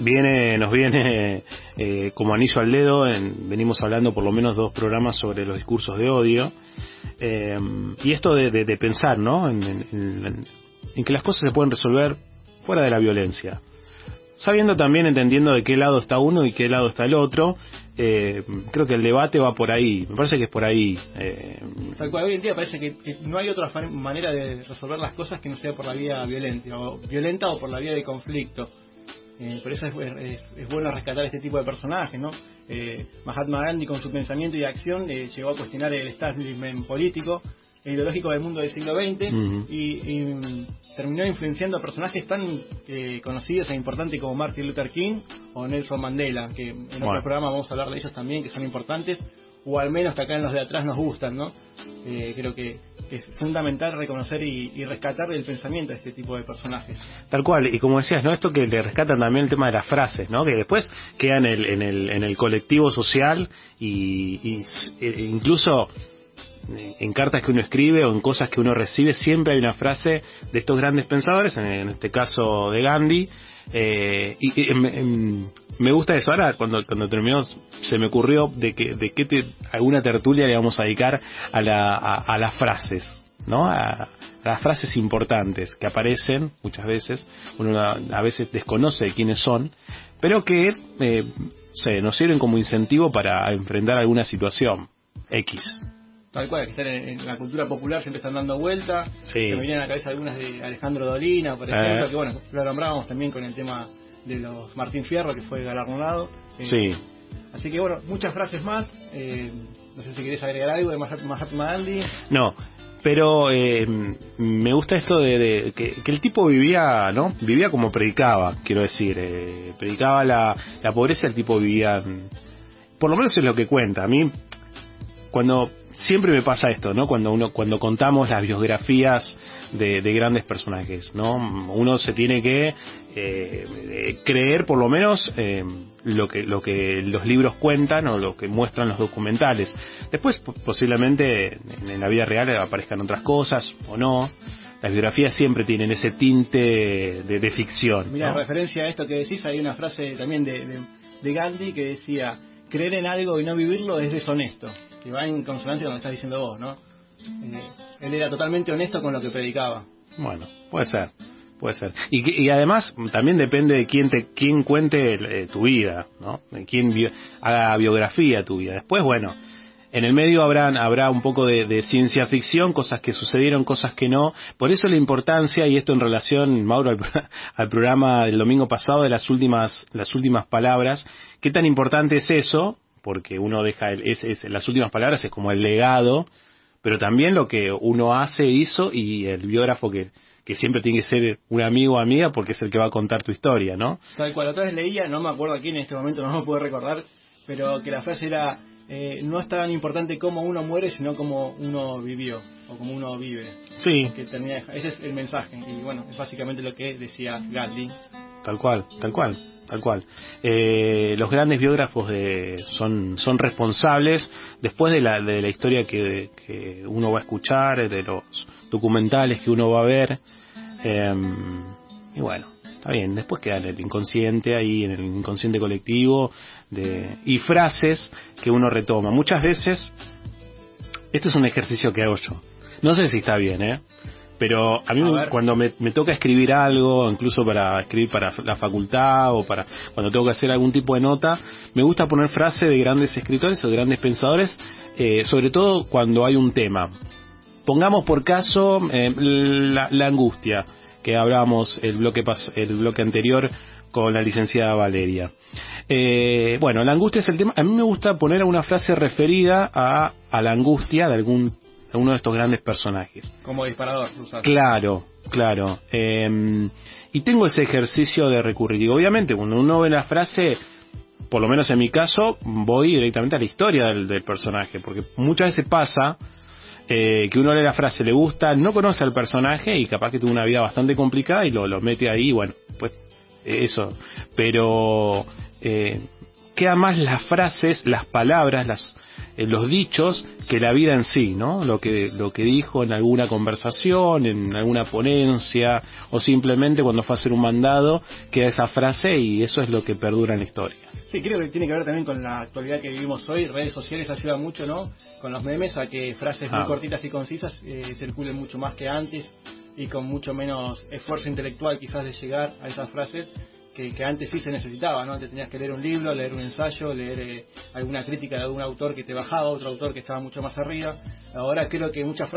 viene, nos viene eh, como anillo al dedo, en- venimos hablando por lo menos dos programas sobre los discursos de odio, eh, y esto de, de- de pensar, ¿no? En, en- que las cosas se pueden resolver fuera de la violencia. Sabiendo también, entendiendo de qué lado está uno y qué lado está el otro, eh, creo que el debate va por ahí, me parece que es por ahí. eh, Tal cual, hoy en día parece que, no hay otra manera de resolver las cosas que no sea por la vía violenta o, violenta o por la vía de conflicto. Eh, por eso es, es- bueno rescatar este tipo de personajes, ¿no? Eh, Mahatma Gandhi con su pensamiento y acción eh, llegó a cuestionar el establishment político ideológico del mundo del siglo XX y, y, mm, terminó influenciando a personajes tan eh, conocidos e importantes como Martin Luther King o Nelson Mandela, que en otro Bueno. programa vamos a hablar de ellos también, que son importantes, o al menos que acá en los de atrás nos gustan, ¿no? Eh, creo que, es fundamental reconocer y, y rescatar el pensamiento de este tipo de personajes. Tal cual, y como decías, ¿no? Esto que le rescatan también el tema de las frases, ¿no? Que después quedan en el, en el, en el colectivo social y, y e- incluso en cartas que uno escribe o en cosas que uno recibe siempre hay una frase de estos grandes pensadores, en, este caso de Gandhi, eh, y, y, em, em, me gusta eso. Ahora, cuando, cuando terminó, se me ocurrió de que, de qué te- alguna tertulia le vamos a dedicar a, la, a, las frases, ¿no? A, a las frases importantes que aparecen muchas veces, uno a, veces desconoce de quiénes son, pero que eh, sé, nos sirven como incentivo para enfrentar alguna situación X. Tal cual, que están en, en la cultura popular siempre están dando vuelta. Sí. Me venían a la cabeza algunas de Alejandro Dolina, por Eh. ejemplo, que bueno, lo nombrábamos también con el tema de los Martín Fierro, que fue galardonado. Eh, Sí. Así que bueno, muchas frases más. Eh, no sé si querés agregar algo de Mahat- Mahatma Gandhi. No, pero eh, me gusta esto de, de que, que el tipo vivía, ¿no? Vivía como predicaba, quiero decir. eh, predicaba la, la pobreza, el tipo vivía... mm, Por lo menos es lo que cuenta. A mí, cuando... Siempre me pasa esto, ¿no? Cuando uno, cuando contamos las biografías de, de grandes personajes, ¿no? Uno se tiene que eh, creer, por lo menos, eh, lo que lo que los libros cuentan o lo que muestran los documentales. Después, po- posiblemente en, la vida real aparezcan otras cosas o no. Las biografías siempre tienen ese tinte de, de ficción. Mira, ¿no? en referencia a esto que decís, hay una frase también de, de, de Gandhi que decía, creer en algo y no vivirlo es deshonesto, que va en consonancia con lo que estás diciendo vos, ¿no? Eh, él era totalmente honesto con lo que predicaba. Bueno, puede ser. Puede ser. Y, y además también depende de quién te quién cuente eh, tu vida, ¿no? De quién bio- haga biografía tu vida. Después, bueno, en el medio habrá, habrá un poco de, de ciencia ficción, cosas que sucedieron, cosas que no. Por eso la importancia, y esto en relación, Mauro, al, al programa del domingo pasado de las últimas, las últimas palabras, qué tan importante es eso, porque uno deja, el, es, es- las últimas palabras es como el legado, pero también lo que uno hace, hizo, y el biógrafo que, que siempre tiene que ser un amigo o amiga porque es el que va a contar tu historia, ¿no? Tal cual, otra vez leía, no me acuerdo aquí en este momento, no me puedo recordar, pero que la frase era, eh, no es tan importante cómo uno muere, sino cómo uno vivió, o cómo uno vive. Sí. Que termina, ese es el mensaje, y bueno, es básicamente lo que decía Gandhi. Tal cual, tal cual, tal cual. Eh, los grandes biógrafos de, son, son responsables después de la, de la historia que, que uno va a escuchar, de los documentales que uno va a ver. eh, y bueno, está bien. Después queda en el inconsciente, ahí en el inconsciente colectivo, de, y frases que uno retoma. Muchas veces, este es un ejercicio que hago yo. No sé si está bien, ¿eh? Pero a mí A cuando me, me toca escribir algo, incluso para escribir para la facultad o para cuando tengo que hacer algún tipo de nota, me gusta poner frases de grandes escritores o de grandes pensadores, eh, sobre todo cuando hay un tema. Pongamos por caso eh, la, la angustia, que hablábamos el bloque, pas- el bloque anterior con la licenciada Valeria. Eh, bueno, la angustia es el tema. A mí me gusta poner una frase referida a, a la angustia de algún de uno de estos grandes personajes. Como disparador. Claro, claro. Eh, y tengo ese ejercicio de recurrir. Y obviamente, cuando uno ve la frase, por lo menos en mi caso, voy directamente a la historia del, del personaje. Porque muchas veces pasa eh, que uno lee la frase, le gusta, no conoce al personaje y capaz que tuvo una vida bastante complicada y lo, lo mete ahí, bueno, pues eh, eso. Pero eh, más las frases, las palabras, las, los dichos que la vida en sí, ¿no? Lo que, lo que dijo en alguna conversación, en alguna ponencia o simplemente cuando fue a hacer un mandado, queda esa frase y eso es lo que perdura en la historia. Sí, creo que tiene que ver también con la actualidad que vivimos hoy. Redes sociales ayudan mucho, ¿no? Con los memes a que frases muy Ah. cortitas y concisas eh, circulen mucho más que antes y con mucho menos esfuerzo intelectual quizás de llegar a esas frases que, que antes sí se necesitaba, ¿no? Antes tenías que leer un libro, leer un ensayo, leer eh, alguna crítica de algún autor que te bajaba, otro autor que estaba mucho más arriba. Ahora creo que muchas frases